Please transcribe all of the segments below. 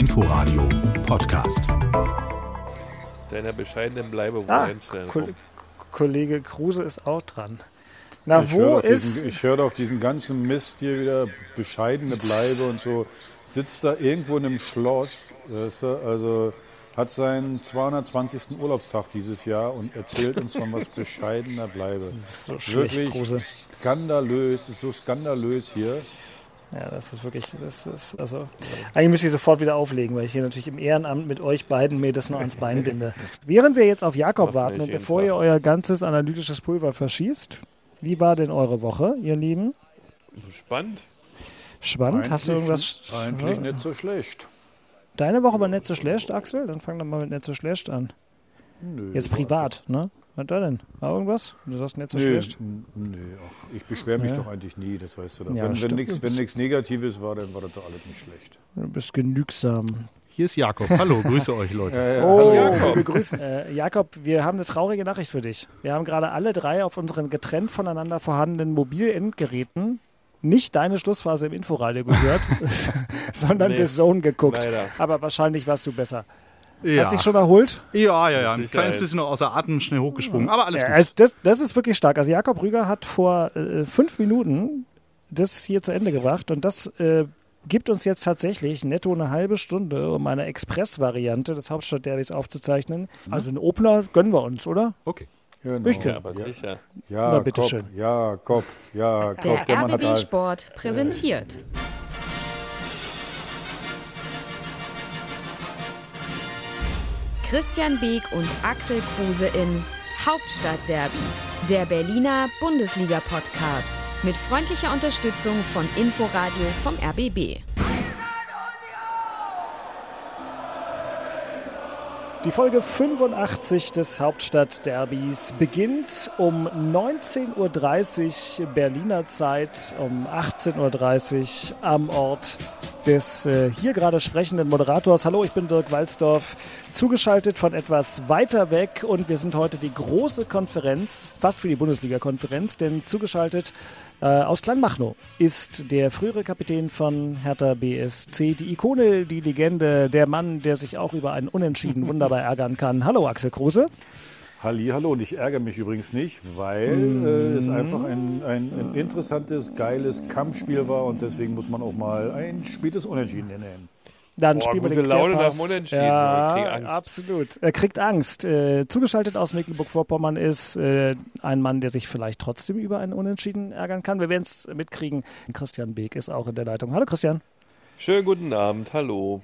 Inforadio Podcast. Deiner bescheidenen Bleibe Ah, Ko Kollege Kruse ist auch dran. Na, Ich wo ist. diesen, ich höre doch diesen ganzen Mist hier wieder, bescheidene Bleibe und so. Sitzt da irgendwo in einem Schloss, weißt du, also hat seinen 220. Urlaubstag dieses Jahr und erzählt uns von was bescheidener Bleibe. so schlecht, Wirklich Kruse. skandalös, ist so skandalös hier. Ja, das ist wirklich. Das ist, also, eigentlich müsste ich sofort wieder auflegen, weil ich hier natürlich im Ehrenamt mit euch beiden mir das nur ans Bein binde. Während wir jetzt auf Jakob warten und bevor ihr euer ganzes analytisches Pulver verschießt, wie war denn eure Woche, ihr Lieben? Spannend. Spannend? Hast du Eigentlich- irgendwas? Eigentlich Ja. nicht so schlecht. Deine Woche war nicht so schlecht, Axel? Dann fang doch mal mit nicht so schlecht an. Nö, Jetzt privat, ne? Was da denn? War irgendwas? Du sagst nicht so Nee, schlecht. nee, ach, ich beschwere mich Ja. doch eigentlich nie, das weißt du doch. Ja, wenn nichts Negatives war, dann war das doch alles nicht schlecht. Du bist genügsam. Hier ist Jakob. Hallo, grüße euch Leute. Äh, Oh, hallo, Jakob. Äh, Jakob, wir haben eine traurige Nachricht für dich. Wir haben gerade alle drei auf unseren getrennt voneinander vorhandenen Mobilendgeräten nicht deine Schlussphase im Inforadio gehört, sondern Nee. The Zone geguckt. Leider. Aber wahrscheinlich warst du besser. Ja. Hast dich schon erholt? ja, ja, ja. Ein kleines bisschen noch außer Atem, schnell hochgesprungen. Aber alles Ja, gut. also das, das ist wirklich stark. Also Jakob Rüger hat vor äh, fünf Minuten das hier zu Ende gebracht und das äh, gibt uns jetzt tatsächlich netto eine halbe Stunde, um eine Express-Variante des Hauptstadtderbys aufzuzeichnen. Also einen Opener gönnen wir uns, oder? Okay. Genau. Ich Ja, aber sicher. Ja, Na, bitteschön. Ja, Kopf, ja, Der Kopf. Mann hat RBB halt- Sport präsentiert. Christian Beek und Axel Kruse in Hauptstadtderby, der Berliner Bundesliga-Podcast. Mit freundlicher Unterstützung von Inforadio vom RBB. Die Folge 85 des Hauptstadtderbys beginnt um 19.30 Uhr Berliner Zeit, um 18.30 Uhr am Ort des äh, hier gerade sprechenden Moderators. Hallo, ich bin Dirk Walzdorf, zugeschaltet von etwas weiter weg und wir sind heute die große Konferenz, fast für die Bundesliga-Konferenz, denn zugeschaltet äh, aus Kleinmachnow ist der frühere Kapitän von Hertha BSC, die Ikone, die Legende, der Mann, der sich auch über einen Unentschieden wunderbar ärgern kann. Hallo Axel Kruse. Halli, hallo. Und ich ärgere mich übrigens nicht, weil äh, es einfach ein, ein, ein interessantes, geiles Kampfspiel war und deswegen muss man auch mal ein spätes Unentschieden nennen. Dann Boah, spielen wir gute den Laune nach dem Unentschieden. Ja, Ich Angst. absolut. Er kriegt Angst. Äh, zugeschaltet aus Mecklenburg-Vorpommern ist äh, ein Mann, der sich vielleicht trotzdem über einen Unentschieden ärgern kann. Wir werden es mitkriegen. Christian Beek ist auch in der Leitung. Hallo Christian. Schönen guten Abend. Hallo.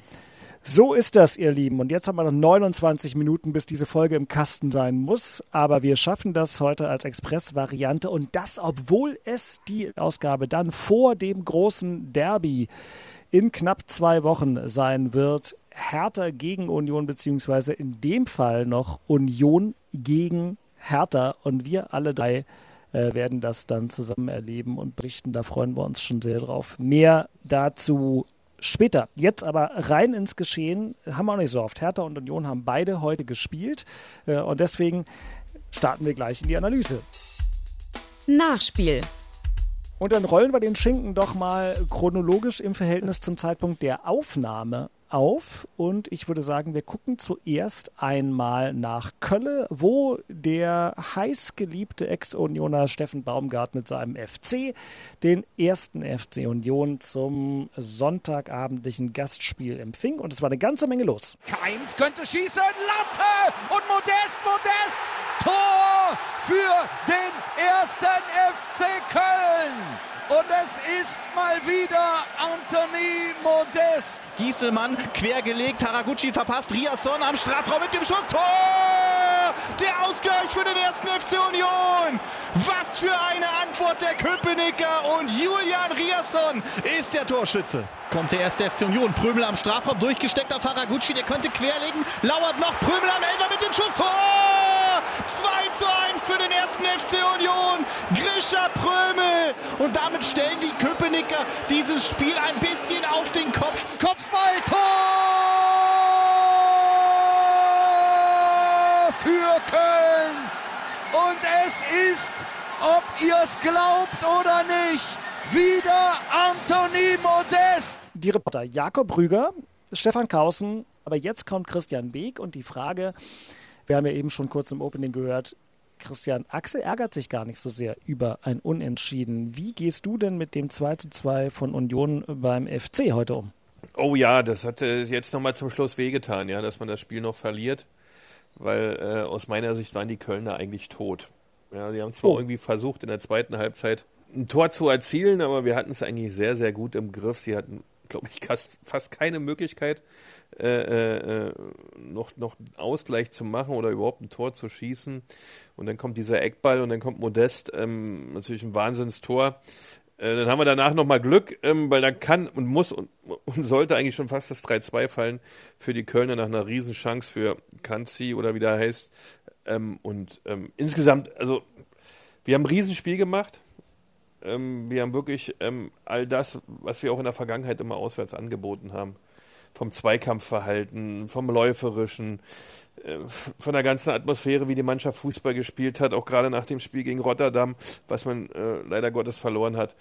So ist das, ihr Lieben. Und jetzt haben wir noch 29 Minuten, bis diese Folge im Kasten sein muss. Aber wir schaffen das heute als Express-Variante. Und das, obwohl es die Ausgabe dann vor dem großen Derby in knapp zwei Wochen sein wird. Hertha gegen Union, beziehungsweise in dem Fall noch Union gegen Hertha. Und wir alle drei äh, werden das dann zusammen erleben und berichten. Da freuen wir uns schon sehr drauf. Mehr dazu später. Jetzt aber rein ins Geschehen. Haben wir auch nicht so oft. Hertha und Union haben beide heute gespielt. Äh, und deswegen starten wir gleich in die Analyse. Nachspiel. Und dann rollen wir den Schinken doch mal chronologisch im Verhältnis zum Zeitpunkt der Aufnahme auf. Und ich würde sagen, wir gucken zuerst einmal nach Kölle, wo der heißgeliebte Ex-Unioner Steffen Baumgart mit seinem FC den ersten FC Union zum sonntagabendlichen Gastspiel empfing. Und es war eine ganze Menge los. Keins könnte schießen, Latte und Modest, Modest, Tor für den ersten FC Köln. Und es ist mal wieder Anthony Modest. Gieselmann quergelegt, Haraguchi verpasst, Riasson am Strafraum mit dem Schuss, Tor! Der Ausgleich für den ersten FC Union! Was für eine Antwort der Köpenicker und Julian Riasson ist der Torschütze. Kommt der erste FC Union, Prömel am Strafraum, durchgesteckt auf Haraguchi, der könnte querlegen, lauert noch, Prömel am Elfer mit dem Schuss, Tor! 2 zu 1 für den ersten FC Union, Grisha Prömel und damit stellen die Köpenicker dieses Spiel ein bisschen auf den Kopf. Kopfballtor für Köln. Und es ist, ob ihr es glaubt oder nicht, wieder Anthony Modest. Die Reporter Jakob Rüger Stefan Kausen, aber jetzt kommt Christian Beek und die Frage, wir haben ja eben schon kurz im Opening gehört, Christian, Axel ärgert sich gar nicht so sehr über ein Unentschieden. Wie gehst du denn mit dem 2 zu 2 von Union beim FC heute um? Oh ja, das hat äh, jetzt nochmal zum Schluss wehgetan, ja, dass man das Spiel noch verliert, weil äh, aus meiner Sicht waren die Kölner eigentlich tot. Ja, die haben zwar Oh. irgendwie versucht, in der zweiten Halbzeit ein Tor zu erzielen, aber wir hatten es eigentlich sehr, sehr gut im Griff. Sie hatten, glaube ich, fast, keine Möglichkeit, äh, äh, noch, noch einen Ausgleich zu machen oder überhaupt ein Tor zu schießen. Und dann kommt dieser Eckball und dann kommt Modest, ähm, natürlich ein Wahnsinnstor. Äh, dann haben wir danach nochmal Glück, ähm, weil dann kann und muss und, und sollte eigentlich schon fast das 3-2 fallen für die Kölner nach einer Riesenchance für Kanzi oder wie der heißt. Ähm, und ähm, insgesamt, also wir haben ein Riesenspiel gemacht. Ähm, wir haben wirklich ähm, all das, was wir auch in der Vergangenheit immer auswärts angeboten haben. Vom Zweikampfverhalten, vom Läuferischen, äh, von der ganzen Atmosphäre, wie die Mannschaft Fußball gespielt hat, auch gerade nach dem Spiel gegen Rotterdam, was man äh, leider Gottes verloren hat.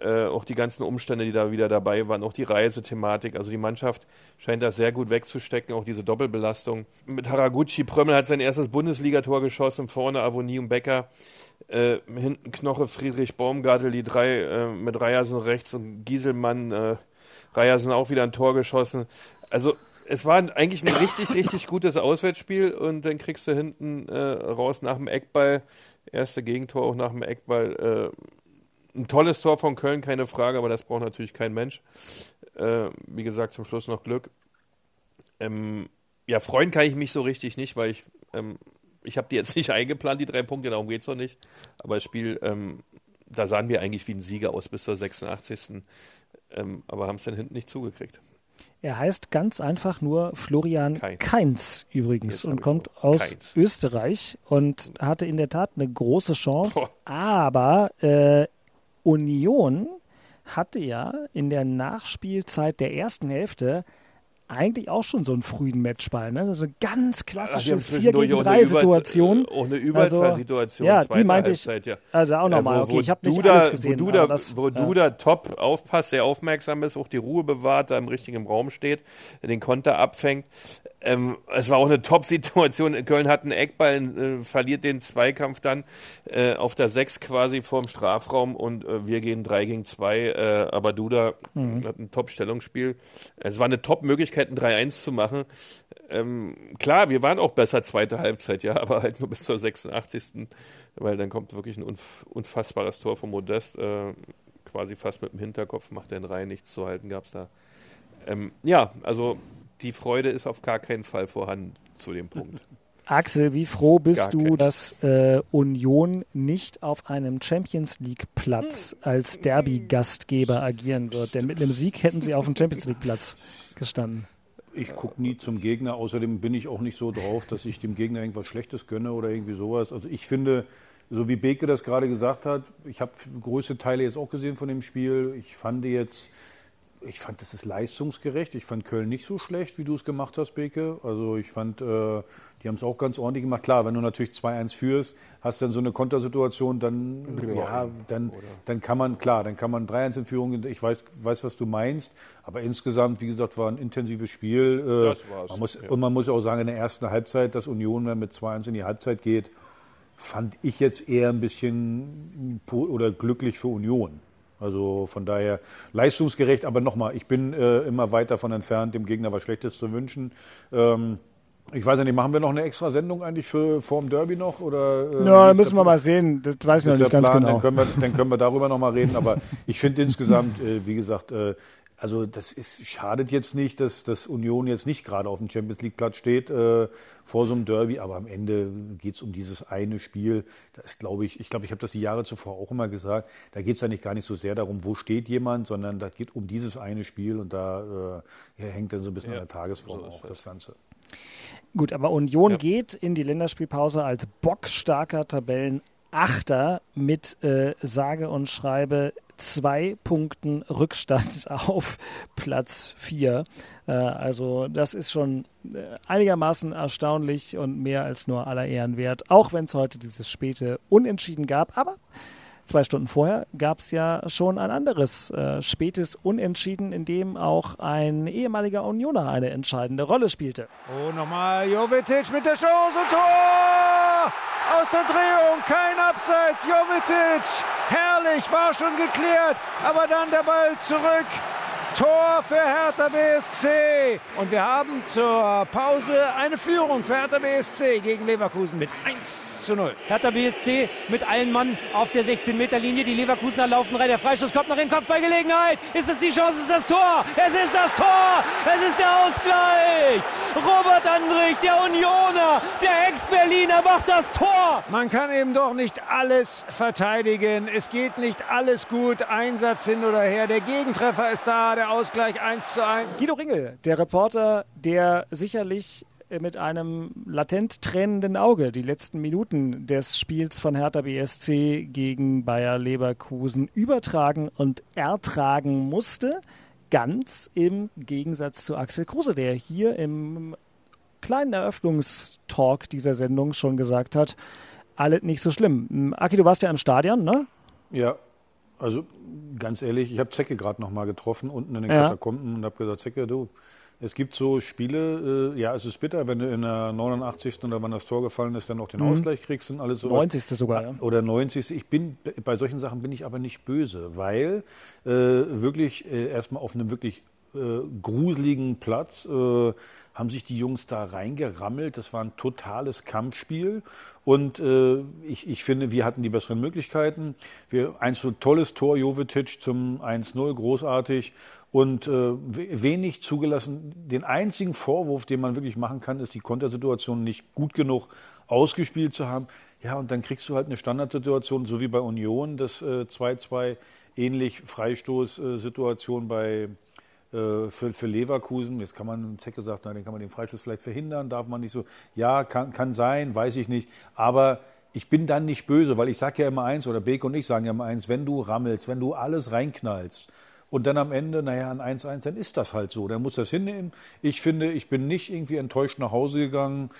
Äh, auch die ganzen Umstände, die da wieder dabei waren, auch die Reisethematik. Also die Mannschaft scheint das sehr gut wegzustecken, auch diese Doppelbelastung. Mit Haraguchi, Prömmel hat sein erstes Bundesligator geschossen, vorne Avonie und Becker. Äh, hinten Knoche, Friedrich Baumgartel, die drei äh, mit Reiersen rechts und Gieselmann, äh, Reiersen auch wieder ein Tor geschossen. Also es war eigentlich ein richtig, richtig gutes Auswärtsspiel und dann kriegst du hinten äh, raus nach dem Eckball, erste Gegentor auch nach dem Eckball. Äh, ein tolles Tor von Köln, keine Frage, aber das braucht natürlich kein Mensch. Äh, wie gesagt, zum Schluss noch Glück. Ähm, ja, freuen kann ich mich so richtig nicht, weil ich, ähm, ich habe die jetzt nicht eingeplant, die drei Punkte, darum geht es noch nicht. Aber das Spiel, ähm, da sahen wir eigentlich wie ein Sieger aus bis zur 86. Ähm, aber haben es dann hinten nicht zugekriegt. Er heißt ganz einfach nur Florian. Kainz, übrigens Jetzt und kommt noch. aus Kainz. Österreich und hatte in der Tat eine große Chance. Boah. Aber äh, Union hatte ja in der Nachspielzeit der ersten Hälfte eigentlich auch schon so einen frühen Matchball. Ne? So eine ganz klassische haben 4 zwischendurch gegen auch 3 eine Überzahl- Situation. äh, Auch eine Überzahlsituation. Also, ja, die meinte ich- Halbzeit, ja. Also auch Äh, nochmal, okay, ich habe nicht Duda, alles gesehen. Wo Duda, aber das, wo ja. Duda top aufpasst, sehr aufmerksam ist, auch die Ruhe bewahrt, da im richtigen Raum steht, den Konter abfängt. Ähm, es war auch eine Top-Situation. Köln hat einen Eckball, äh, verliert den Zweikampf dann äh, auf der 6 quasi vorm Strafraum und äh, wir gehen 3 gegen 2. Äh, aber Duda Mhm. hat ein Top-Stellungsspiel. Es war eine Top-Möglichkeit, ein 3-1 zu machen. Ähm, klar, wir waren auch besser zweite Halbzeit, ja, aber halt nur bis zur 86. Weil dann kommt wirklich ein unf unfassbares Tor von Modest. Äh, quasi fast mit dem Hinterkopf macht er in Reihe nichts zu halten, gab es da. Ähm, ja, also die Freude ist auf gar keinen Fall vorhanden zu dem Punkt. Axel, wie froh bist Gar du, kein. dass äh, Union nicht auf einem Champions League Platz als Derby-Gastgeber agieren wird? Denn mit einem Sieg hätten sie auf dem Champions League Platz gestanden. Ich gucke nie zum Gegner, außerdem bin ich auch nicht so drauf, dass ich dem Gegner irgendwas Schlechtes gönne oder irgendwie sowas. Also ich finde, so wie Beke das gerade gesagt hat, ich habe größte Teile jetzt auch gesehen von dem Spiel. Ich fand jetzt, ich fand, das ist leistungsgerecht. Ich fand Köln nicht so schlecht, wie du es gemacht hast, Beke. Also ich fand, äh, die haben es auch ganz ordentlich gemacht. Klar, wenn du natürlich 2-1 führst, hast dann so eine Kontersituation, dann, ja, dann, dann kann man, klar, dann kann man 3-1 in Führung, ich weiß, weiß, was du meinst, aber insgesamt, wie gesagt, war ein intensives Spiel. Äh, Das war's, Man muss, ja. Und man muss auch sagen, in der ersten Halbzeit, dass Union, wenn mit 2-1 in die Halbzeit geht, fand ich jetzt eher ein bisschen oder glücklich für Union. Also von daher leistungsgerecht, aber nochmal, ich bin äh, immer weit davon entfernt, dem Gegner was Schlechtes zu wünschen. Ähm, ich weiß ja nicht, machen wir noch eine extra Sendung eigentlich für vorm Derby noch? Oder, äh, Ja, müssen wir mal sehen. Das weiß ich noch nicht ganz Plan, genau. Dann können wir, dann können wir darüber noch mal reden. Aber ich finde insgesamt, äh, wie gesagt, äh, also das ist, schadet jetzt nicht, dass, dass Union jetzt nicht gerade auf dem Champions League Platz steht äh, vor so einem Derby. Aber am Ende geht es um dieses eine Spiel. Da ist, glaube ich, ich glaube, ich habe das die Jahre zuvor auch immer gesagt. Da geht es eigentlich gar nicht so sehr darum, wo steht jemand, sondern da geht um dieses eine Spiel und da äh, hängt dann so ein bisschen Ja, an der Tagesform so auch das. das Ganze. Gut, aber Union Ja. geht in die Länderspielpause als bockstarker Tabellenachter mit äh, sage und schreibe zwei Punkten Rückstand auf Platz 4. Äh, also das ist schon äh, einigermaßen erstaunlich und mehr als nur aller Ehren wert, auch wenn es heute dieses späte Unentschieden gab. Aber Zwei Stunden vorher gab es ja schon ein anderes äh, spätes Unentschieden, in dem auch ein ehemaliger Unioner eine entscheidende Rolle spielte. Oh, nochmal Jovetic mit der Chance Tor! Aus der Drehung, kein Abseits, Jovetic, herrlich, war schon geklärt, aber dann der Ball zurück Tor für Hertha BSC. Und wir haben zur Pause eine Führung für Hertha BSC gegen Leverkusen mit 1 zu 0. Hertha BSC mit allen Mann auf der 16-Meter-Linie. Die Leverkusener laufen rein. Der Freistoß kommt noch in Kopfballgelegenheit. Ist es die Chance? Ist das Tor? Es ist das Tor! Es ist der Ausgleich! Robert Andrich, der Unioner, der Ex-Berliner macht das Tor! Man kann eben doch nicht alles verteidigen. Es geht nicht alles gut. Einsatz hin oder her. Der Gegentreffer ist da. Der Ausgleich 1 zu 1. Guido Ringel, der Reporter, der sicherlich mit einem latent tränenden Auge die letzten Minuten des Spiels von Hertha BSC gegen Bayer Leverkusen übertragen und ertragen musste. Ganz im Gegensatz zu Axel Kruse, der hier im kleinen Eröffnungstalk dieser Sendung schon gesagt hat, alles nicht so schlimm. Aki, du warst ja im Stadion, ne? Ja, also ganz ehrlich, ich habe Zecke gerade noch mal getroffen unten in den Ja. Katakomben und habe gesagt, Zecke, du, es gibt so Spiele, äh, ja, es ist bitter, wenn du in der 89. oder wann das Tor gefallen ist, dann noch den Ausgleich kriegst und alles so. 90. sogar, ja. Oder 90. Ich bin, bei solchen Sachen bin ich aber nicht böse, weil äh, wirklich äh, erstmal auf einem wirklich äh, gruseligen Platz äh, haben sich die Jungs da reingerammelt. Das war ein totales Kampfspiel. Und äh, ich, ich finde, wir hatten die besseren Möglichkeiten. Wir, ein so tolles Tor, Jovetic zum 1-0, großartig. Und äh, we- wenig zugelassen. Den einzigen Vorwurf, den man wirklich machen kann, ist die Kontersituation nicht gut genug ausgespielt zu haben. Ja, und dann kriegst du halt eine Standardsituation, so wie bei Union, das äh, 2-2 ähnlich Freistoßsituation bei äh, für, für Leverkusen. Jetzt kann man, Zecke sagt, na, den kann man den Freistoß vielleicht verhindern, darf man nicht so. Ja, kann, kann sein, weiß ich nicht. Aber ich bin dann nicht böse, weil ich sage ja immer eins, oder Beke und ich sagen ja immer eins, wenn du rammelst, wenn du alles reinknallst und dann am Ende, naja, ein 1-1, dann ist das halt so. Dann muss das hinnehmen. Ich finde, ich bin nicht irgendwie enttäuscht nach Hause gegangen.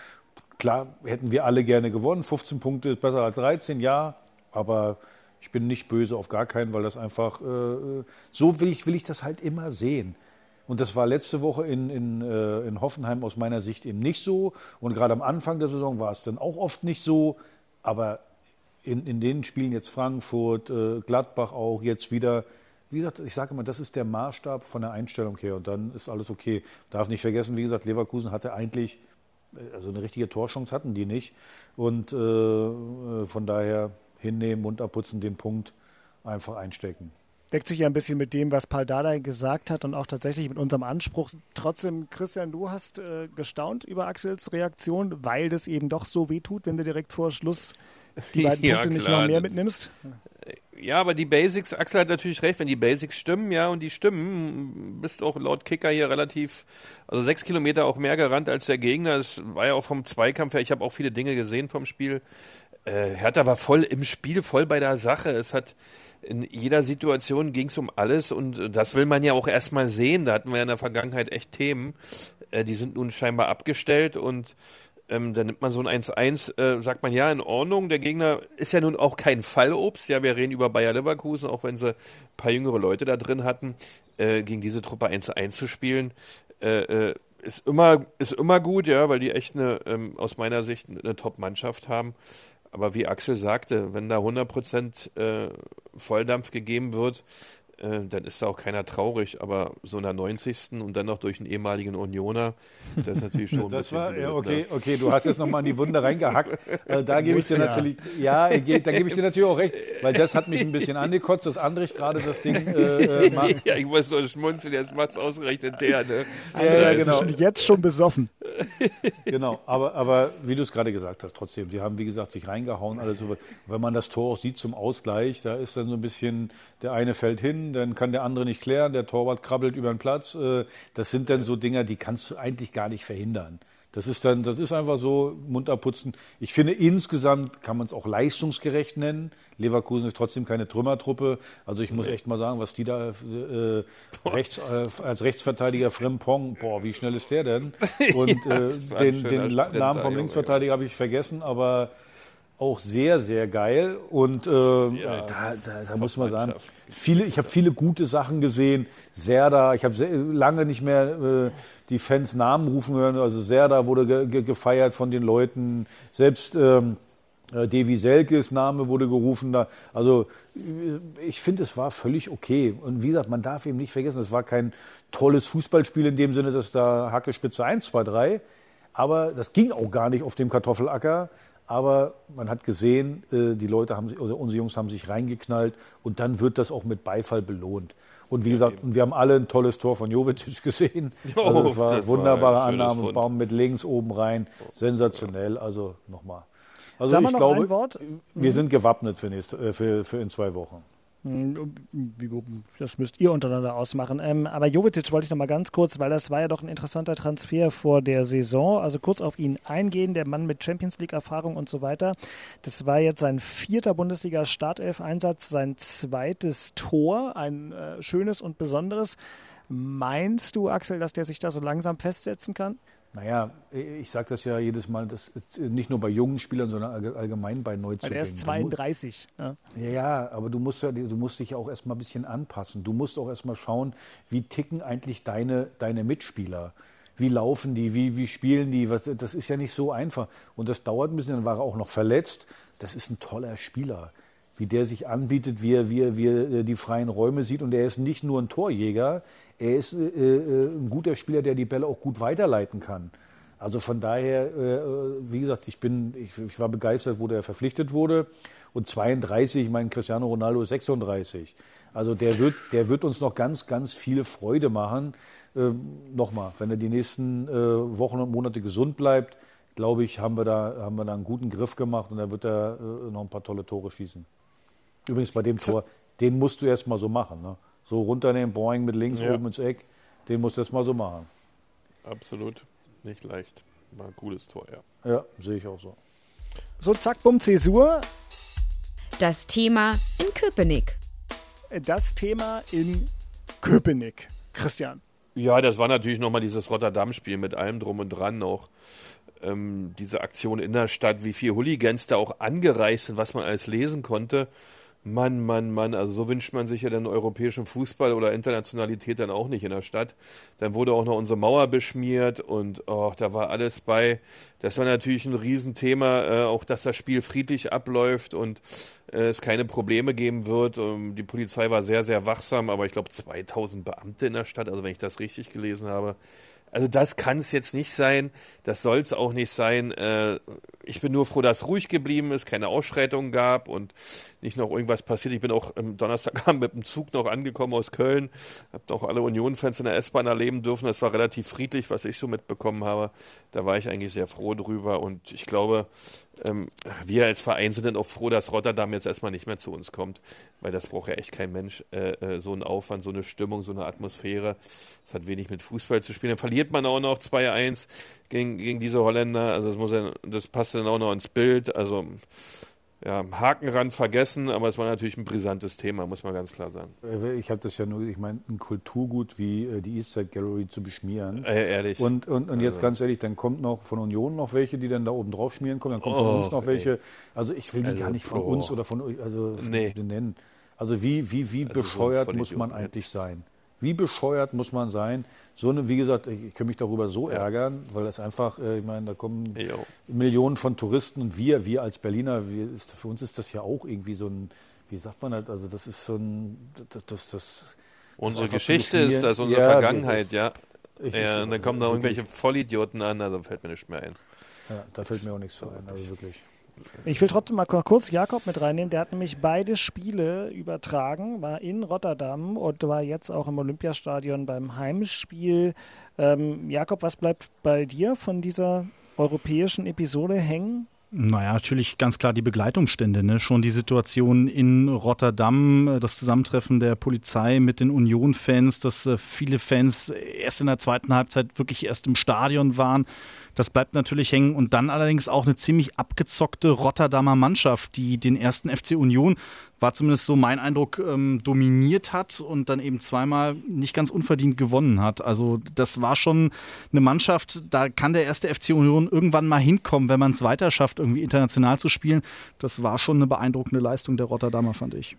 Klar, hätten wir alle gerne gewonnen. 15 Punkte ist besser als 13, ja. Aber ich bin nicht böse auf gar keinen, weil das einfach, äh, so will ich, will ich das halt immer sehen. Und das war letzte Woche in, in, äh, in Hoffenheim aus meiner Sicht eben nicht so. Und gerade am Anfang der Saison war es dann auch oft nicht so. Aber in, in den Spielen jetzt Frankfurt, äh, Gladbach auch, jetzt wieder, wie gesagt, ich sage immer, das ist der Maßstab von der Einstellung her. Und dann ist alles okay. Darf nicht vergessen, wie gesagt, Leverkusen hatte eigentlich, äh, also eine richtige Torchance hatten die nicht. Und äh, äh, von daher hinnehmen, Mund abputzen, den Punkt einfach einstecken. deckt sich ja ein bisschen mit dem, was Paul Dardai gesagt hat und auch tatsächlich mit unserem Anspruch. Trotzdem, Christian, du hast äh, gestaunt über Axels Reaktion, weil das eben doch so wehtut, wenn du direkt vor Schluss die beiden Ja, Punkte nicht klar, noch mehr mitnimmst. Ja, aber die Basics, Axel hat natürlich recht, wenn die Basics stimmen, ja, und die stimmen, bist auch laut Kicker hier relativ, also sechs Kilometer auch mehr gerannt als der Gegner. Das war ja auch vom Zweikampf her, ich habe auch viele Dinge gesehen vom Spiel. Äh, Hertha war voll im Spiel, voll bei der Sache. Es hat in jeder Situation ging es um alles und das will man ja auch erstmal sehen. Da hatten wir ja in der Vergangenheit echt Themen. Äh, die sind nun scheinbar abgestellt und ähm, dann nimmt man so ein 1-1, äh, sagt man ja, in Ordnung. Der Gegner ist ja nun auch kein Fallobst. Ja, wir reden über Bayer Leverkusen, auch wenn sie ein paar jüngere Leute da drin hatten, äh, gegen diese Truppe 1-1 zu spielen. Äh, äh, ist immer, ist immer gut, ja, weil die echt eine, ähm, aus meiner Sicht eine Top-Mannschaft haben. Aber wie Axel sagte, wenn da 100% äh, Volldampf gegeben wird, äh, dann ist da auch keiner traurig. Aber so in der 90. und dann noch durch einen ehemaligen Unioner, das ist natürlich schon ein Das bisschen war, blöd, ja, ne? okay, okay, du hast jetzt nochmal in die Wunde reingehackt. Äh, da gebe ich dir ja. natürlich, ja, da gebe ich dir natürlich auch recht, weil das hat mich ein bisschen angekotzt, dass Andrich gerade das Ding äh, äh, macht. Ja, ich muss so schmunzeln, jetzt macht's ausgerechnet der, ne? Ja, ja, Das genau. ist jetzt schon besoffen. Genau, aber, aber wie du es gerade gesagt hast, trotzdem, sie haben, wie gesagt, sich reingehauen, alles so. Wenn man das Tor auch sieht zum Ausgleich, da ist dann so ein bisschen, der eine fällt hin, dann kann der andere nicht klären, der Torwart krabbelt über den Platz. äh, Das sind dann so Dinger, die kannst du eigentlich gar nicht verhindern. Das ist dann, das ist einfach so, Mund abputzen. Ich finde, insgesamt kann man es auch leistungsgerecht nennen. Leverkusen ist trotzdem keine Trümmertruppe. Also ich muss echt mal sagen, was die da äh, rechts, äh, als Rechtsverteidiger Frimpong, boah, wie schnell ist der denn? Und äh, den, den Namen vom Linksverteidiger habe ich vergessen, aber auch sehr, sehr geil. Und äh, da, da, da muss man sagen, viele, ich habe viele gute Sachen gesehen. Serda, ich habe lange nicht mehr äh, die Fans Namen rufen hören. Also Serda wurde ge ge gefeiert von den Leuten. Selbst ähm, äh, Devi Selkes Name wurde gerufen. Da. Also ich finde, es war völlig okay. Und wie gesagt, man darf eben nicht vergessen, es war kein tolles Fußballspiel in dem Sinne, dass da Hacke Spitze 1, 2, 3. Aber das ging auch gar nicht auf dem Kartoffelacker. Aber man hat gesehen, äh, die Leute haben sich, oder unsere Jungs haben sich reingeknallt und dann wird das auch mit Beifall belohnt. Und wie gesagt, wir haben alle ein tolles Tor von Jovetic gesehen. Also das war eine wunderbare ein Annahme, Baum mit links oben rein, sensationell. Also nochmal. Also Sagen wir ich noch glaube, ein Wort? wir sind gewappnet für, nächste, äh, für, für in zwei Wochen. Hm, Das müsst ihr untereinander ausmachen. Ähm, aber Jovetic wollte ich noch mal ganz kurz, weil das war ja doch ein interessanter Transfer vor der Saison. Also kurz auf ihn eingehen, der Mann mit Champions League-Erfahrung und so weiter. Das war jetzt sein vierter Bundesliga-Startelf-Einsatz, sein zweites Tor, ein äh, schönes und besonderes. Meinst du, Axel, dass der sich da so langsam festsetzen kann? Naja, ich sage das ja jedes Mal, das nicht nur bei jungen Spielern, sondern allge- allgemein bei Neuzugängen. er ist Du mu- 32. Ja. Ja, aber du musst, ja, du musst dich auch erstmal ein bisschen anpassen. Du musst auch erstmal schauen, wie ticken eigentlich deine, deine Mitspieler. Wie laufen die, wie, wie spielen die? Was, das ist ja nicht so einfach. Und das dauert ein bisschen, dann war er auch noch verletzt. Das ist ein toller Spieler. Wie der sich anbietet, wie er, wie er, wie er die freien Räume sieht. Und er ist nicht nur ein Torjäger, er ist äh, äh, ein guter Spieler, der die Bälle auch gut weiterleiten kann. Also von daher, äh, wie gesagt, ich bin, ich, ich war begeistert, wo der verpflichtet wurde. Und 32, ich meine, Cristiano Ronaldo ist 36. Also der wird, der wird uns noch ganz, ganz viel Freude machen. Ähm, Nochmal, wenn er die nächsten äh, Wochen und Monate gesund bleibt, glaube ich, haben wir, da, haben wir da einen guten Griff gemacht und da wird er äh, noch ein paar tolle Tore schießen. Übrigens bei dem Tor, den musst du erst mal so machen. Ne? So runternehmen, Boing mit links Ja. oben ins Eck, den musst du erst mal so machen. Absolut nicht leicht. War ein cooles Tor, ja. Ja, sehe ich auch so. So, zack, bumm, Zäsur. Das Thema in Köpenick. Das Thema in Köpenick. Christian. Ja, das war natürlich nochmal dieses Rotterdam-Spiel mit allem drum und dran auch. Ähm, diese Aktion in der Stadt, wie viel Hooligans da auch angereist sind, was man alles lesen konnte. Mann, Mann, Mann, also so wünscht man sich ja den europäischen Fußball oder Internationalität dann auch nicht in der Stadt. Dann wurde auch noch unsere Mauer beschmiert und oh, da war alles bei. Das war natürlich ein Riesenthema, äh, auch dass das Spiel friedlich abläuft und äh, es keine Probleme geben wird. Ähm, die Polizei war sehr, sehr wachsam, aber ich glaube 2000 Beamte in der Stadt, also wenn ich das richtig gelesen habe. Also das kann es jetzt nicht sein, das soll es auch nicht sein. Äh, ich bin nur froh, dass ruhig geblieben ist, keine Ausschreitungen gab und nicht noch irgendwas passiert. Ich bin auch am Donnerstagabend mit dem Zug noch angekommen aus Köln, habe auch alle Union-Fans in der S-Bahn erleben dürfen. Das war relativ friedlich, was ich so mitbekommen habe. Da war ich eigentlich sehr froh drüber und ich glaube, ähm, wir als Verein sind dann auch froh, dass Rotterdam jetzt erstmal nicht mehr zu uns kommt, weil das braucht ja echt kein Mensch, äh, äh, so einen Aufwand, so eine Stimmung, so eine Atmosphäre. Das hat wenig mit Fußball zu spielen. Dann verliert man auch noch 2-1 gegen, gegen diese Holländer. Also das, muss ja, das passt dann auch noch ins Bild. Also ja, Hakenrand vergessen, aber es war natürlich ein brisantes Thema, muss man ganz klar sagen. Ich habe das ja nur, ich meine, ein Kulturgut wie äh, die Eastside Gallery zu beschmieren. Äh, ehrlich. Und, und, und jetzt Also. ganz ehrlich, dann kommt noch von Union noch welche, die dann da oben drauf schmieren kommen, dann kommt von Och, uns noch welche. Also ich will die Also, gar nicht von oh. uns oder von euch also Nee. nennen. Also wie, wie, wie Also so bescheuert Vollidioten muss man eigentlich sein? Wie bescheuert muss man sein? So eine, wie gesagt, ich, kann mich darüber so ärgern, weil das einfach, äh, ich meine, da kommen Jo. Millionen von Touristen und wir, wir als Berliner, wir ist, für uns ist das ja auch irgendwie so ein, wie sagt man das, also das ist so ein, das, das, das Unsere Geschichte ist das, unsere Ja, Vergangenheit, das- ja. Ich- ja. Und dann kommen da irgendwelche Vollidioten an, also fällt mir nicht mehr ein. Ja, da fällt mir auch nichts zu ein, also wirklich. Ich will trotzdem mal kurz Jakob mit reinnehmen. Der hat nämlich beide Spiele übertragen, war in Rotterdam und war jetzt auch im Olympiastadion beim Heimspiel. Ähm, Jakob, was bleibt bei dir von dieser europäischen Episode hängen? Naja, natürlich ganz klar die Begleitumstände. Ne? Schon die Situation in Rotterdam, äh, das Zusammentreffen der Polizei mit den Union-Fans, dass äh, viele Fans erst in der zweiten Halbzeit wirklich erst im Stadion waren. Das bleibt natürlich hängen. Und dann allerdings auch eine ziemlich abgezockte Rotterdamer Mannschaft, die den ersten FC Union war zumindest so mein Eindruck, ähm, dominiert hat und dann eben zweimal nicht ganz unverdient gewonnen hat. Also das war schon eine Mannschaft, da kann der erste FC Union irgendwann mal hinkommen, wenn man es weiter schafft, irgendwie international zu spielen. Das war schon eine beeindruckende Leistung der Rotterdamer, fand ich.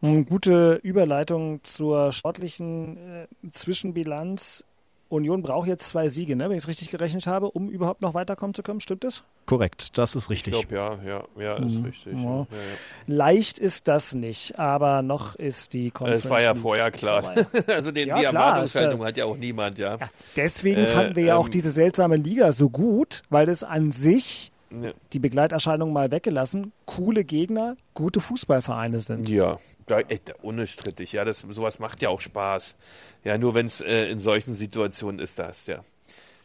Eine gute Überleitung zur sportlichen äh, Zwischenbilanz. Union braucht jetzt zwei Siege, ne, wenn ich es richtig gerechnet habe, um überhaupt noch weiterkommen zu können. Stimmt das? Korrekt, das ist richtig. Ich glaube, ja, ja, ja, ist mhm. richtig. Ja. Ja, Leicht ist das nicht, aber noch ist die Conference Es war ja vorher klar. also den, die Erwartungshaltung hat ja auch niemand, ja. deswegen äh, fanden wir ja auch ähm, diese seltsame Liga so gut, weil es an sich die Begleiterscheinung mal weggelassen, coole Gegner, gute Fußballvereine sind. Ja, da, ey, unstrittig, ja, das, sowas macht ja auch Spaß. Ja, nur wenn es äh, in solchen Situationen ist, da hast ja.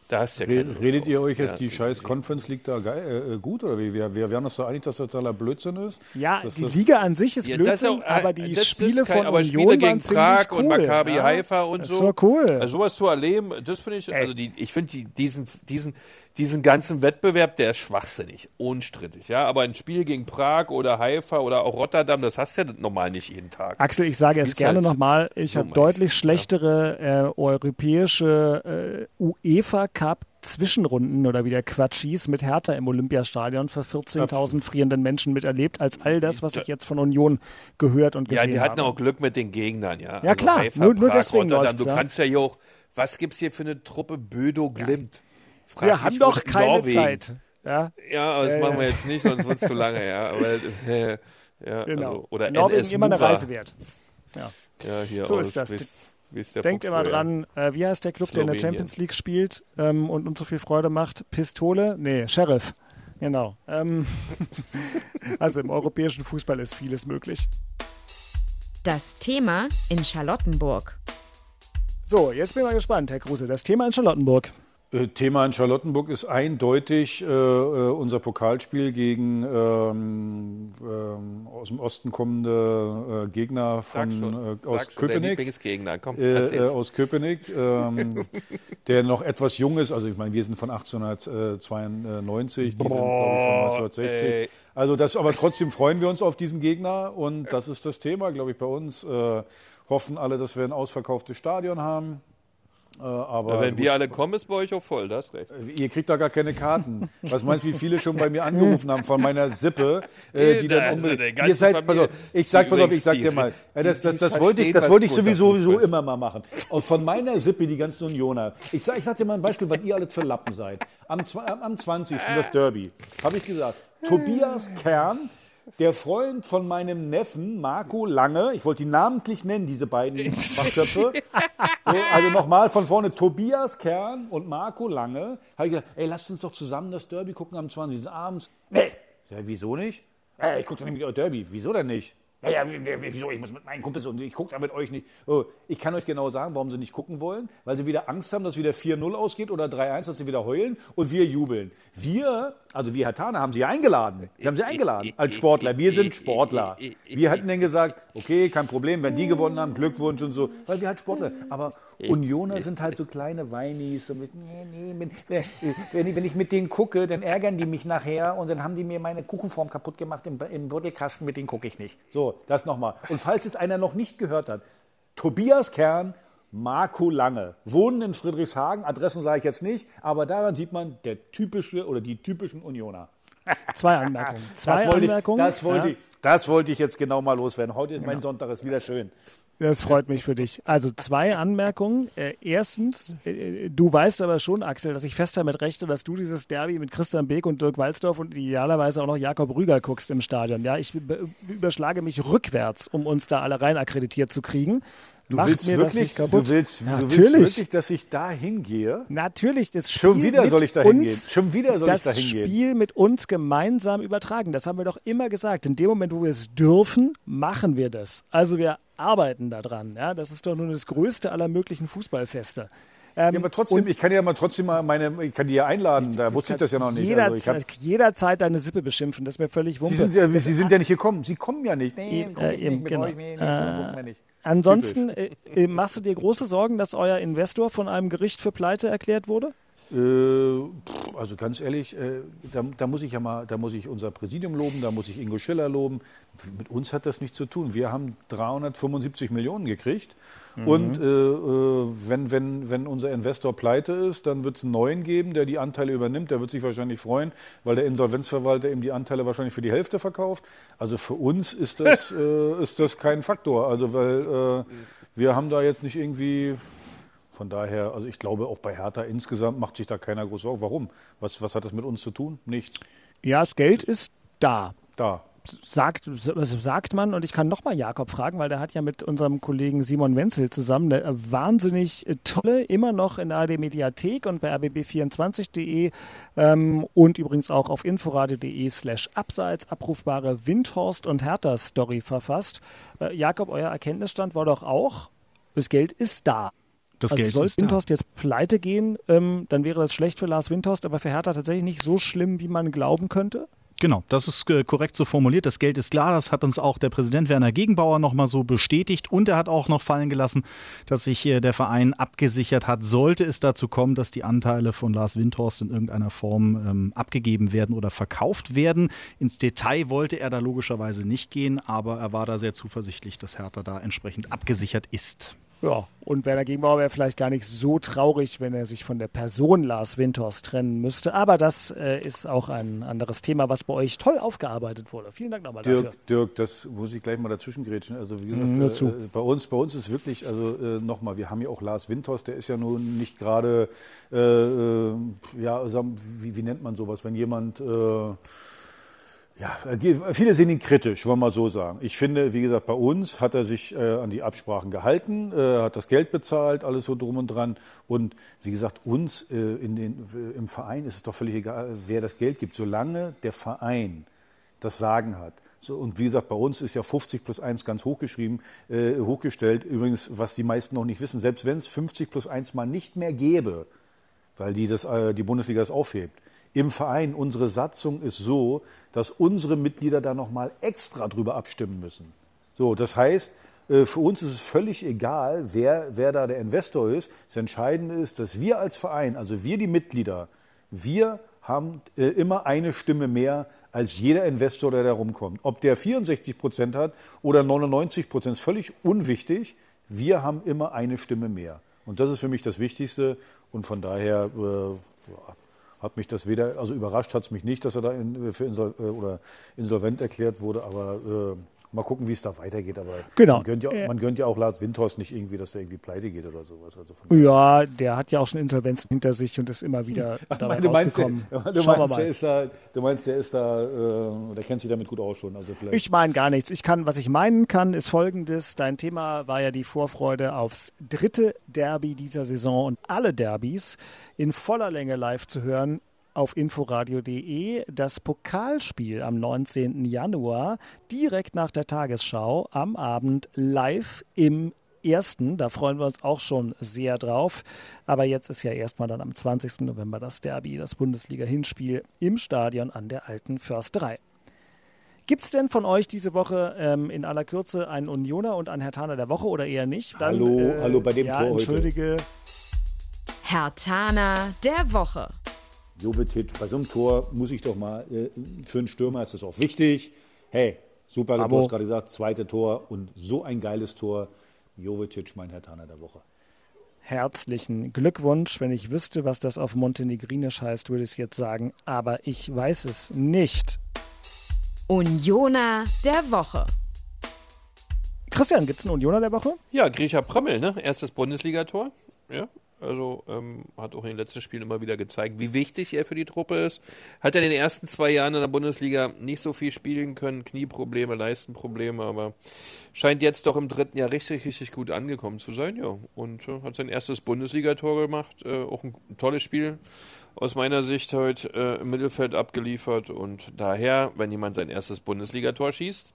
Da hast ja Red, Redet ihr euch jetzt ja, die scheiß Conference League da geil, äh, gut oder wie? Wir, wir wären uns da einig, dass das totaler Blödsinn ist? Ja, die Liga an sich ist ja, Blödsinn, auch, aber die Spiele kein, von aber Union Spiele gegen Prag cool, und Maccabi ja? Haifa und das so. Das war cool. Also sowas zu erleben, das finde ich, also die, ich finde die, diesen, diesen, diesen ganzen Wettbewerb, der ist schwachsinnig, unstrittig. Ja, aber ein Spiel gegen Prag oder Haifa oder auch Rotterdam, das hast du ja normal nicht jeden Tag. Axel, ich sage es gerne nochmal, ich so habe deutlich schlechtere ja. äh, europäische äh, UEFA Cup Zwischenrunden oder wie der Quatsch hieß, mit Hertha im Olympiastadion für 14.000 frierenden Menschen miterlebt, als all das, was ich jetzt von Union gehört und gesehen habe. Ja, die hatten habe. auch Glück mit den Gegnern, ja. Ja, also klar, Haifa, nur, nur deswegen Rotterdam. Du kannst ja hier auch, was gibt es hier für eine Truppe Bödo Glimt? Ja. Frag wir haben doch keine Norwegen. Zeit. Ja, ja das äh, machen wir jetzt nicht, sonst wird es zu lange. Ja, aber, äh, ja, genau. Also, oder Norwegen NS immer eine Reise wert. Ja, ja hier so ist das. Ist Denkt Fuchs immer dran, äh, wie heißt der Club, Slowenien. der in der Champions League spielt ähm, und uns so viel Freude macht? Pistole? Nee, Sheriff. Genau. Ähm, also im europäischen Fußball ist vieles möglich. Das Thema in Charlottenburg. So, jetzt bin ich mal gespannt, Herr Kruse. Das Thema in Charlottenburg. Äh, Thema in Charlottenburg ist eindeutig äh, äh, unser Pokalspiel gegen ähm, ähm, aus dem Osten kommende äh, Gegner von äh, aus Köpenick. Komm, äh, aus Köpenick, ähm, der noch etwas jung ist. Also ich meine, wir sind von 1892, die Boah, sind ich von 1960. Ey. Also das, aber trotzdem freuen wir uns auf diesen Gegner und das ist das Thema, glaube ich, bei uns. hoffen alle, dass wir ein ausverkauftes Stadion haben. Äh, aber ja, wenn gut. wir alle kommen, ist bei euch auch voll, das recht. Äh, ihr kriegt da gar keine Karten. Was meinst du, wie viele schon bei mir angerufen haben von meiner Sippe, äh, die dann unbedingt. Ihr seid, pass auf, ich sag, pass auf, ich sag dir mal, die, das, das, das, wollte ich, das wollte ich sowieso, sowieso immer mal machen. Und von meiner Sippe, die ganzen Unioner. Ich sag, ich sag dir mal ein Beispiel, was ihr alles für Lappen seid. Am, am 20. das Derby, habe ich gesagt. Tobias Kern der Freund von meinem Neffen, Marco Lange, ich wollte ihn namentlich nennen, diese beiden Fachköpfe. So, also nochmal von vorne, Tobias Kern und Marco Lange. Habe ich gesagt, ey, lasst uns doch zusammen das Derby gucken am 20. abends. Nee. Ja, wieso nicht? Ey, ich gucke doch nämlich euer Derby. Wieso denn nicht? Ja, ja, wieso? Ich muss mit meinen Kumpels und ich gucke da mit euch nicht. Oh, ich kann euch genau sagen, warum sie nicht gucken wollen. Weil sie wieder Angst haben, dass wieder 4-0 ausgeht oder 3-1, dass sie wieder heulen und wir jubeln. Wir, also wir Herr Tana, haben sie eingeladen. Wir haben sie eingeladen als Sportler. Wir sind Sportler. Wir hätten dann gesagt, okay, kein Problem, wenn die gewonnen haben, Glückwunsch und so. Weil wir halt Sportler. Aber Unioner sind halt so kleine Weinis. So mit, nee, nee, wenn, wenn, ich mit denen gucke, dann ärgern die mich nachher und dann haben die mir meine Kuchenform kaputt gemacht im, im Buddelkasten, mit denen gucke ich nicht. So, das nochmal. Und falls es einer noch nicht gehört hat, Tobias Kern, Marco Lange, wohnen in Friedrichshagen, Adressen sage ich jetzt nicht, aber daran sieht man der typische oder die typischen Unioner. Zwei Anmerkungen. Zwei das Anmerkungen. Ich, das, wollte ja. ich, das wollte ich jetzt genau mal loswerden. Heute ist mein genau. Sonntag, ist wieder schön. Das freut mich für dich. Also zwei Anmerkungen. Äh, erstens, äh, du weißt aber schon, Axel, dass ich fest damit rechte, dass du dieses Derby mit Christian Beek und Dirk Walzdorf und idealerweise auch noch Jakob Rüger guckst im Stadion. Ja, ich überschlage mich rückwärts, um uns da alle rein akkreditiert zu kriegen. Du Macht willst mir wirklich, das nicht kaputt. Du willst, Natürlich. du willst wirklich, dass ich da hingehe? Natürlich. Das Spiel Schon wieder soll ich da hingehen. Schon wieder soll ich da hingehen. Das Spiel mit uns gemeinsam übertragen. Das haben wir doch immer gesagt. In dem Moment, wo wir es dürfen, machen wir das. Also wir arbeiten daran. Ja? Das ist doch nur das größte aller möglichen Fußballfeste. Ähm, ja, aber trotzdem, ich kann ja mal trotzdem mal meine, ich kann die ja einladen, da wusste ich das ja noch nicht. Jederzeit, also jederzeit deine Sippe beschimpfen, das ist mir völlig wumpe. Sie sind ja, Sie sind ja nicht gekommen, Sie kommen ja nicht. Nee, komm ich äh, nicht mit genau. euch, nee, nee, äh, nicht. Ansonsten äh, äh, machst du dir große Sorgen, dass euer Investor von einem Gericht für Pleite erklärt wurde? Äh, also ganz ehrlich, äh, da, da, muss ich ja mal, da muss ich unser Präsidium loben, da muss ich Ingo Schiller loben. Mit uns hat das nichts zu tun. Wir haben 375 Millionen gekriegt. Mhm. Und äh, äh, wenn, wenn, wenn unser Investor pleite ist, dann wird es einen neuen geben, der die Anteile übernimmt. Der wird sich wahrscheinlich freuen, weil der Insolvenzverwalter ihm die Anteile wahrscheinlich für die Hälfte verkauft. Also für uns ist das, äh, ist das kein Faktor. Also weil äh, wir haben da jetzt nicht irgendwie von daher, also ich glaube, auch bei Hertha insgesamt macht sich da keiner groß Sorgen. Warum? Was, was hat das mit uns zu tun? Nichts. Ja, das Geld ist da. Da. Sagt, sagt man, und ich kann nochmal Jakob fragen, weil der hat ja mit unserem Kollegen Simon Wenzel zusammen eine wahnsinnig tolle, immer noch in der ARD Mediathek und bei rbb24.de ähm, und übrigens auch auf inforadio.de slash abseits abrufbare Windhorst und Hertha-Story verfasst. Äh, Jakob, euer Erkenntnisstand war doch auch, das Geld ist da. Das also Geld soll Windhorst jetzt pleite gehen, ähm, dann wäre das schlecht für Lars Windhorst, aber für Hertha tatsächlich nicht so schlimm, wie man glauben könnte? Genau, das ist äh, korrekt so formuliert. Das Geld ist klar. Das hat uns auch der Präsident Werner Gegenbauer nochmal so bestätigt. Und er hat auch noch fallen gelassen, dass sich äh, der Verein abgesichert hat, sollte es dazu kommen, dass die Anteile von Lars Windhorst in irgendeiner Form ähm, abgegeben werden oder verkauft werden. Ins Detail wollte er da logischerweise nicht gehen, aber er war da sehr zuversichtlich, dass Hertha da entsprechend abgesichert ist. Ja, und Werner Gegenbauer wäre vielleicht gar nicht so traurig, wenn er sich von der Person Lars Windhorst trennen müsste. Aber das äh, ist auch ein anderes Thema, was bei euch toll aufgearbeitet wurde. Vielen Dank nochmal Dirk, dafür. Dirk, das muss ich gleich mal dazwischen grätschen. Also wie gesagt, mhm, äh, bei uns, bei uns ist wirklich, also äh, nochmal, wir haben ja auch Lars Windhorst, der ist ja nun nicht gerade, äh, äh, ja, wie, wie, nennt man sowas, wenn jemand äh, ja, viele sehen ihn kritisch, wollen wir mal so sagen. Ich finde, wie gesagt, bei uns hat er sich äh, an die Absprachen gehalten, äh, hat das Geld bezahlt, alles so drum und dran. Und wie gesagt, uns äh, in den, äh, im Verein ist es doch völlig egal, wer das Geld gibt, solange der Verein das Sagen hat. So, und wie gesagt, bei uns ist ja 50 plus 1 ganz hochgeschrieben, äh, hochgestellt. Übrigens, was die meisten noch nicht wissen, selbst wenn es 50 plus 1 mal nicht mehr gäbe, weil die, das, äh, die Bundesliga das aufhebt, im Verein, unsere Satzung ist so, dass unsere Mitglieder da nochmal extra drüber abstimmen müssen. So, das heißt, äh, für uns ist es völlig egal, wer, wer da der Investor ist. Das Entscheidende ist, dass wir als Verein, also wir die Mitglieder, wir haben äh, immer eine Stimme mehr als jeder Investor, der da rumkommt. Ob der 64 Prozent hat oder 99 Prozent, ist völlig unwichtig. Wir haben immer eine Stimme mehr. Und das ist für mich das Wichtigste. Und von daher äh, hat mich das weder, also überrascht hat es mich nicht, dass er da in, für insol, äh, oder insolvent erklärt wurde, aber äh, mal gucken, wie es da weitergeht. Aber genau. man, gönnt ja, man gönnt ja auch Lars Windhorst nicht irgendwie, dass der irgendwie pleite geht oder sowas. Also ja, der hat ja auch schon Insolvenzen hinter sich und ist immer wieder dabei du meinst, du, meinst, der ist da, du meinst, der ist da, äh, der kennt sich damit gut aus schon. Also vielleicht. Ich meine gar nichts. Ich kann, was ich meinen kann, ist folgendes. Dein Thema war ja die Vorfreude aufs dritte Derby dieser Saison und alle Derbys in voller Länge live zu hören auf inforadio.de das Pokalspiel am 19. Januar direkt nach der Tagesschau am Abend live im ersten. Da freuen wir uns auch schon sehr drauf. Aber jetzt ist ja erstmal dann am 20. November das Derby, das Bundesliga-Hinspiel im Stadion an der alten Försterei. Gibt es denn von euch diese Woche ähm, in aller Kürze einen Unioner und einen Hertaner der Woche oder eher nicht? Dann, hallo, äh, hallo bei dem ja, Tor entschuldige. Heute. Hertaner der Woche. Jovetic, bei so einem Tor muss ich doch mal, äh, für einen Stürmer ist das auch wichtig. Hey, super, du hast gerade gesagt, zweite Tor und so ein geiles Tor. Jovetic, mein Herr Tanner der Woche. Herzlichen Glückwunsch. Wenn ich wüsste, was das auf Montenegrinisch heißt, würde ich es jetzt sagen, aber ich weiß es nicht. Unioner der Woche. Christian, gibt es einen Unioner der Woche? Ja, Griecher Prömmel, ne? Erstes Bundesligator. Ja, also ähm, hat auch in den letzten Spielen immer wieder gezeigt, wie wichtig er für die Truppe ist. Hat er in den ersten zwei Jahren in der Bundesliga nicht so viel spielen können, Knieprobleme, Leistenprobleme, aber scheint jetzt doch im dritten Jahr richtig, richtig gut angekommen zu sein, ja. Und äh, hat sein erstes Bundesligator gemacht, äh, auch ein tolles Spiel aus meiner Sicht heute äh, im Mittelfeld abgeliefert und daher, wenn jemand sein erstes Bundesligator schießt,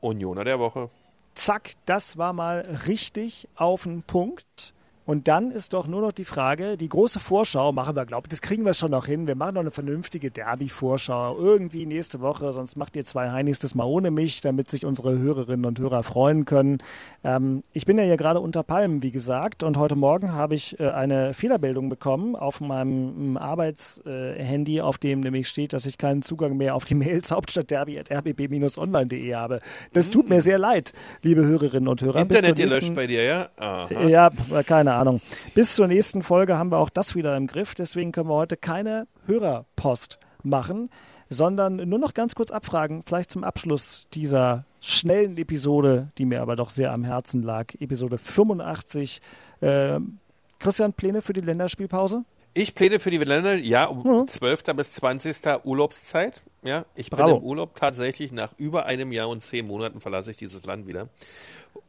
Unioner der Woche. Zack, das war mal richtig auf den Punkt. Und dann ist doch nur noch die Frage, die große Vorschau machen wir, glaube ich, das kriegen wir schon noch hin. Wir machen noch eine vernünftige Derby-Vorschau irgendwie nächste Woche, sonst macht ihr zwei Heinis das mal ohne mich, damit sich unsere Hörerinnen und Hörer freuen können. Ähm, ich bin ja hier gerade unter Palmen, wie gesagt, und heute Morgen habe ich äh, eine Fehlermeldung bekommen auf meinem Arbeitshandy, äh, auf dem nämlich steht, dass ich keinen Zugang mehr auf die Mails hauptstadtderby.rbb-online.de habe. Das tut mir sehr leid, liebe Hörerinnen und Hörer. Internet gelöscht bei dir, ja? Aha. Ja, keine Ahnung. Bis zur nächsten Folge haben wir auch das wieder im Griff. Deswegen können wir heute keine Hörerpost machen, sondern nur noch ganz kurz abfragen, vielleicht zum Abschluss dieser schnellen Episode, die mir aber doch sehr am Herzen lag. Episode 85. Äh, Christian, Pläne für die Länderspielpause? Ich pläne für die Länder, ja, um mhm. 12. bis 20. Urlaubszeit. Ja, ich Bravo. bin im Urlaub tatsächlich. Nach über einem Jahr und zehn Monaten verlasse ich dieses Land wieder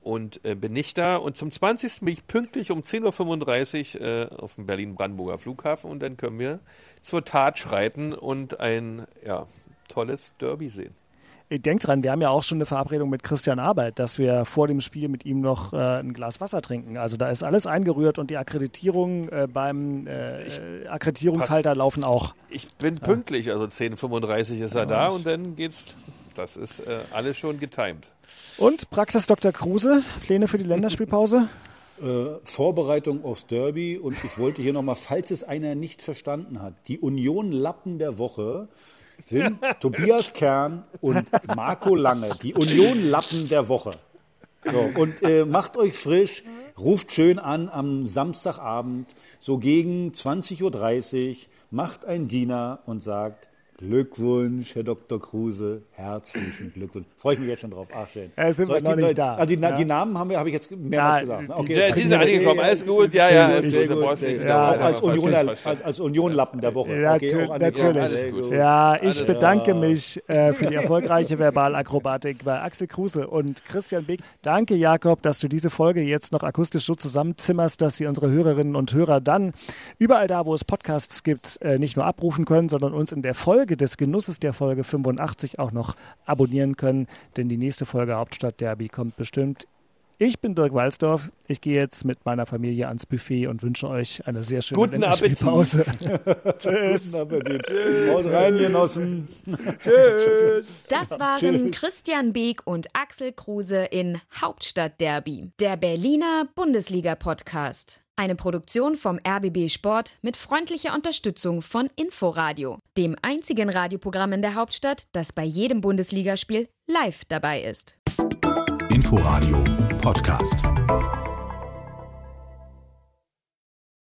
und äh, bin nicht da. Und zum 20. bin ich pünktlich um 10.35 Uhr äh, auf dem Berlin-Brandenburger Flughafen und dann können wir zur Tat schreiten und ein ja, tolles Derby sehen. Denkt dran, wir haben ja auch schon eine Verabredung mit Christian Arbeit, dass wir vor dem Spiel mit ihm noch äh, ein Glas Wasser trinken. Also da ist alles eingerührt und die Akkreditierung äh, beim äh, Akkreditierungshalter passt. laufen auch. Ich bin pünktlich, also 10.35 ist er ja, da und dann geht's. Das ist äh, alles schon getimed. Und Praxis Dr. Kruse, Pläne für die Länderspielpause? Äh, Vorbereitung aufs Derby und ich wollte hier nochmal, falls es einer nicht verstanden hat, die Union Lappen der Woche sind Tobias Kern und Marco Lange, die Union-Lappen der Woche. So, und äh, macht euch frisch, ruft schön an am Samstagabend, so gegen 20.30 Uhr, macht ein Diener und sagt, Glückwunsch, Herr Dr. Kruse, herzlichen Glückwunsch. Freue ich mich jetzt schon drauf. Ach, schön. Ja, sind wir noch nicht da. Also die, ja. die, Namen haben wir, habe ich jetzt mehrmals ja, gesagt. Ne? Okay, die, sind angekommen, alles gut, ja, ja, alles gut. gut. als, Union, als, als Unionlappen der Woche. Ja, okay, natürlich. Ja, ich bedanke mich äh, für die erfolgreiche Verbalakrobatik bei Axel Kruse und Christian Beck. Danke, Jakob, dass du diese Folge jetzt noch akustisch so zusammenzimmerst, dass sie unsere Hörerinnen und Hörer dann überall da, wo es Podcasts gibt, äh, nicht nur abrufen können, sondern uns in der Folge Folge des Genusses der Folge 85 auch noch abonnieren können, denn die nächste Folge Hauptstadt Derby kommt bestimmt. Ich bin Dirk Walsdorf. Ich gehe jetzt mit meiner Familie ans Buffet und wünsche euch eine sehr schöne Guten Appetit. Tschüss. Guten Appetit. Tschüss. Haut rein, Genossen. Tschüss. Das waren Christian Beek und Axel Kruse in Hauptstadt Derby, der Berliner Bundesliga-Podcast. Eine Produktion vom RBB Sport mit freundlicher Unterstützung von Inforadio, dem einzigen Radioprogramm in der Hauptstadt, das bei jedem Bundesligaspiel live dabei ist. Inforadio Podcast.